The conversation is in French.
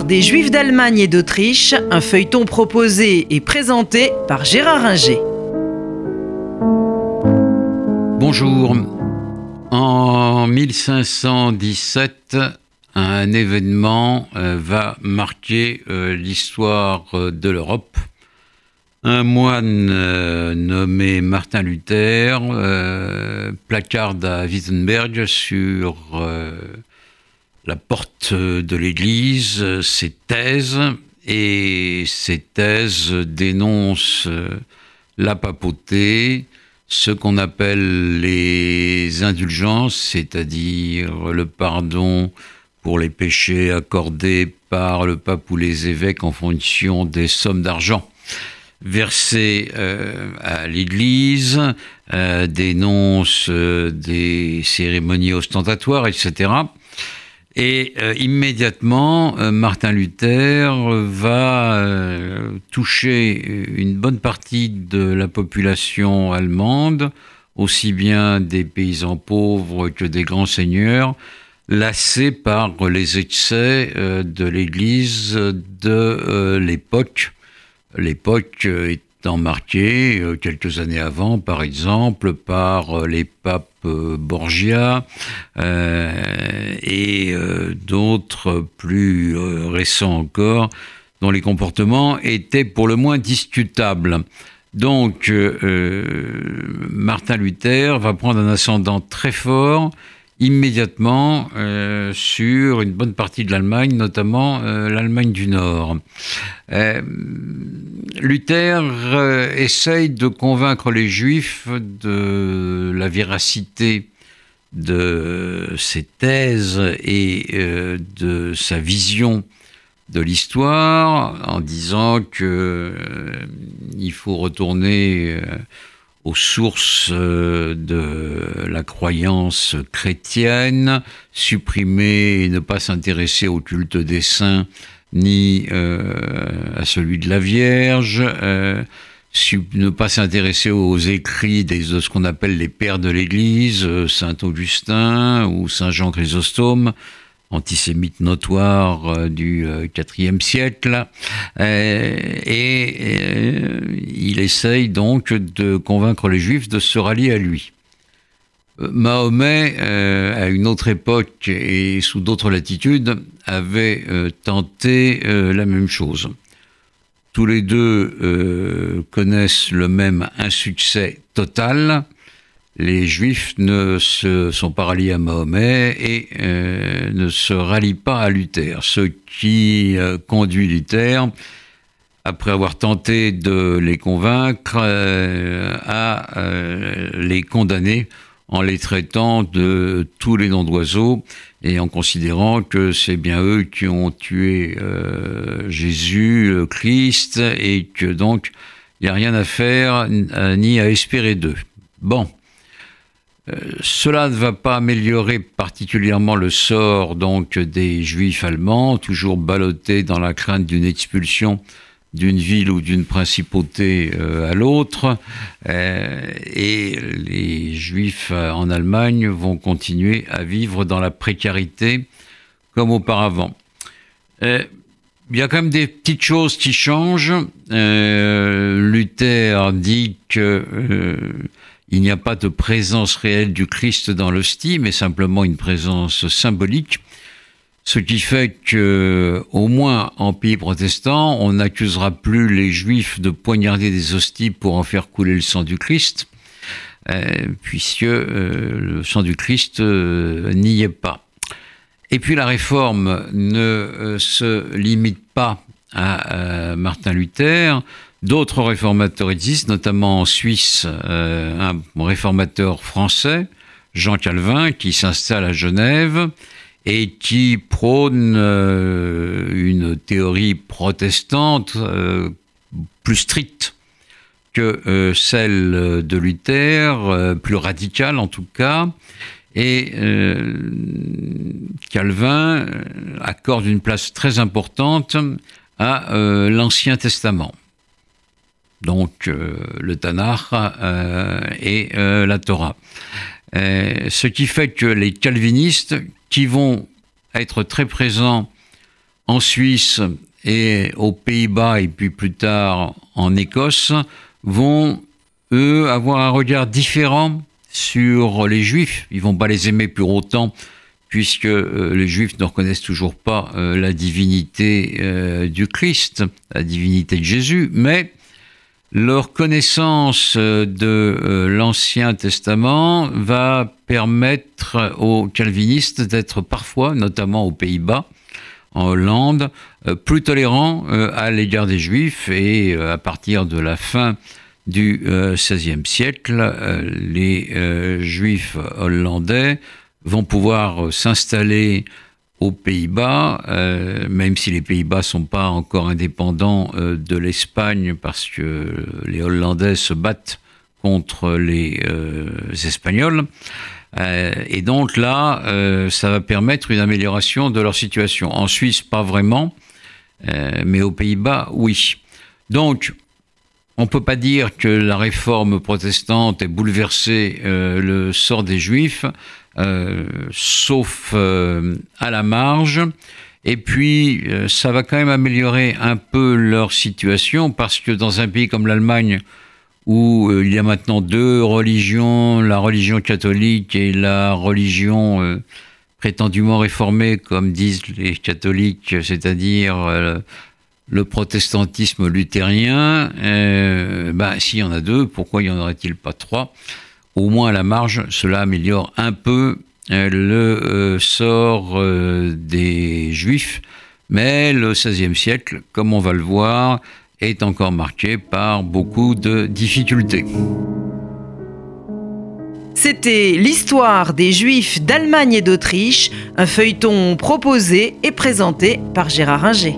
Des Juifs d'Allemagne et d'Autriche, un feuilleton proposé et présenté par Gérard Inger. Bonjour. En 1517, un événement euh, va marquer euh, l'histoire euh, de l'Europe. Un moine nommé Martin Luther placarde à Wittenberg sur la porte de l'Église ses thèses et ces thèses dénoncent la papauté, ce qu'on appelle les indulgences, c'est-à-dire le pardon pour les péchés accordés par le pape ou les évêques en fonction des sommes d'argent versées euh, à l'Église, euh, dénonce euh, des cérémonies ostentatoires, etc. Et euh, immédiatement, euh, Martin Luther va euh, toucher une bonne partie de la population allemande, aussi bien des paysans pauvres que des grands seigneurs, lassés par les excès de l'Église de l'époque. L'époque étant marquée quelques années avant, par exemple, par les papes Borgia euh, et euh, d'autres plus euh, récents encore, dont les comportements étaient pour le moins discutables. Donc, Martin Luther va prendre un ascendant très fort immédiatement euh, sur une bonne partie de l'Allemagne, notamment euh, l'Allemagne du Nord. Euh, Luther essaye de convaincre les Juifs de la véracité de ses thèses et de sa vision de l'histoire en disant qu'il faut retourner aux sources euh, de la croyance chrétienne, supprimer et ne pas s'intéresser au culte des saints ni euh, à celui de la Vierge, euh, ne pas s'intéresser aux écrits de ce qu'on appelle les pères de l'Église, Saint Augustin ou Saint Jean Chrysostome, antisémite notoire euh, du IVe euh, siècle, euh, et il essaye donc de convaincre les Juifs de se rallier à lui. Mahomet, à une autre époque et sous d'autres latitudes, avait tenté la même chose. Tous les deux connaissent le même insuccès total, les Juifs ne se sont pas ralliés à Mahomet et euh, ne se rallient pas à Luther, ce qui euh, conduit Luther, après avoir tenté de les convaincre, euh, à les condamner en les traitant de tous les noms d'oiseaux et en considérant que c'est bien eux qui ont tué Jésus, Christ, et que donc il n'y a rien à faire ni à espérer d'eux. Bon. Euh, cela ne va pas améliorer particulièrement le sort donc des juifs allemands, toujours ballottés dans la crainte d'une expulsion d'une ville ou d'une principauté euh, à l'autre. Euh, et les juifs en Allemagne vont continuer à vivre dans la précarité comme auparavant. il y a quand même des petites choses qui changent. Luther dit que il n'y a pas de présence réelle du Christ dans l'hostie, mais simplement une présence symbolique. Ce qui fait que, au moins en pays protestant, on n'accusera plus les juifs de poignarder des hosties pour en faire couler le sang du Christ, euh, puisque euh, le sang du Christ euh, n'y est pas. Et puis la réforme ne se limite pas à Martin Luther, D'autres réformateurs existent, notamment en Suisse, euh, un réformateur français, Jean Calvin, qui s'installe à Genève et qui prône euh, une théorie protestante euh, plus stricte que celle de Luther, plus radicale en tout cas. Et Calvin accorde une place très importante à l'Ancien Testament donc euh, le Tanakh euh, et euh, la Torah. ce qui fait que les calvinistes, qui vont être très présents en Suisse et aux Pays-Bas et puis plus tard en Écosse vont, eux, avoir un regard différent sur les Juifs. Ils vont pas les aimer pour autant puisque les Juifs ne reconnaissent toujours pas la divinité du Christ, la divinité de Jésus, mais leur connaissance de l'Ancien Testament va permettre aux calvinistes d'être parfois, notamment aux Pays-Bas, en Hollande, plus tolérants à l'égard des Juifs et à partir de la fin du XVIe siècle, les Juifs hollandais vont pouvoir euh, s'installer aux Pays-Bas, euh, même si les Pays-Bas ne sont pas encore indépendants euh, de l'Espagne parce que les Hollandais se battent contre les Espagnols. et donc là, ça va permettre une amélioration de leur situation. En Suisse, pas vraiment, mais aux Pays-Bas, oui. Donc, on ne peut pas dire que la réforme protestante ait bouleversé le sort des Juifs. Euh, sauf euh, à la marge. Et puis, euh, ça va quand même améliorer un peu leur situation parce que dans un pays comme l'Allemagne, où il y a maintenant deux religions, la religion catholique et la religion prétendument réformée, comme disent les catholiques, c'est-à-dire le protestantisme luthérien, ben, s'il y en a deux, pourquoi y en aurait-il pas trois? Au moins à la marge, cela améliore un peu euh, le euh, sort euh, des Juifs. Mais le XVIe siècle, comme on va le voir, est encore marqué par beaucoup de difficultés. C'était l'histoire des Juifs d'Allemagne et d'Autriche, un feuilleton proposé et présenté par Gérard Inger.